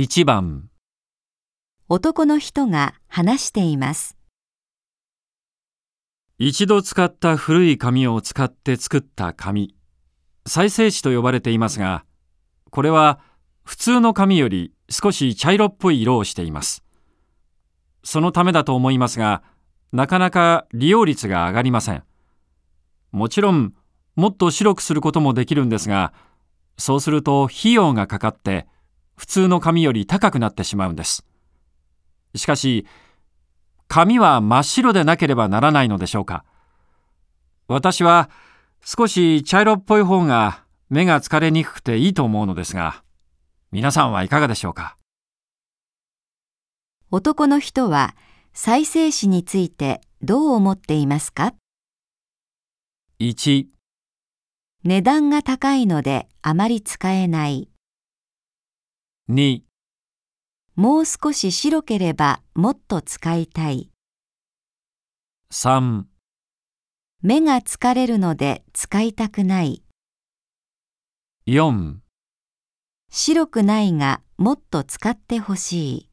1番。男の人が話しています。一度使った古い紙を使って作った紙。再生紙と呼ばれていますがこれは普通の紙より少し茶色っぽい色をしています。そのためだと思いますがなかなか利用率が上がりません。もちろんもっと白くすることもできるんですがそうすると費用がかかって普通の紙より高くなってしまうんです。しかし紙は真っ白でなければならないのでしょうか。私は少し茶色っぽい方が目が疲れにくくていいと思うのですが皆さんはいかがでしょうか？男の人は再生紙についてどう思っていますか？1値段が高いのであまり使えない。2もう少し白ければもっと使いたい。3目が疲れるので使いたくない。4白くないがもっと使ってほしい。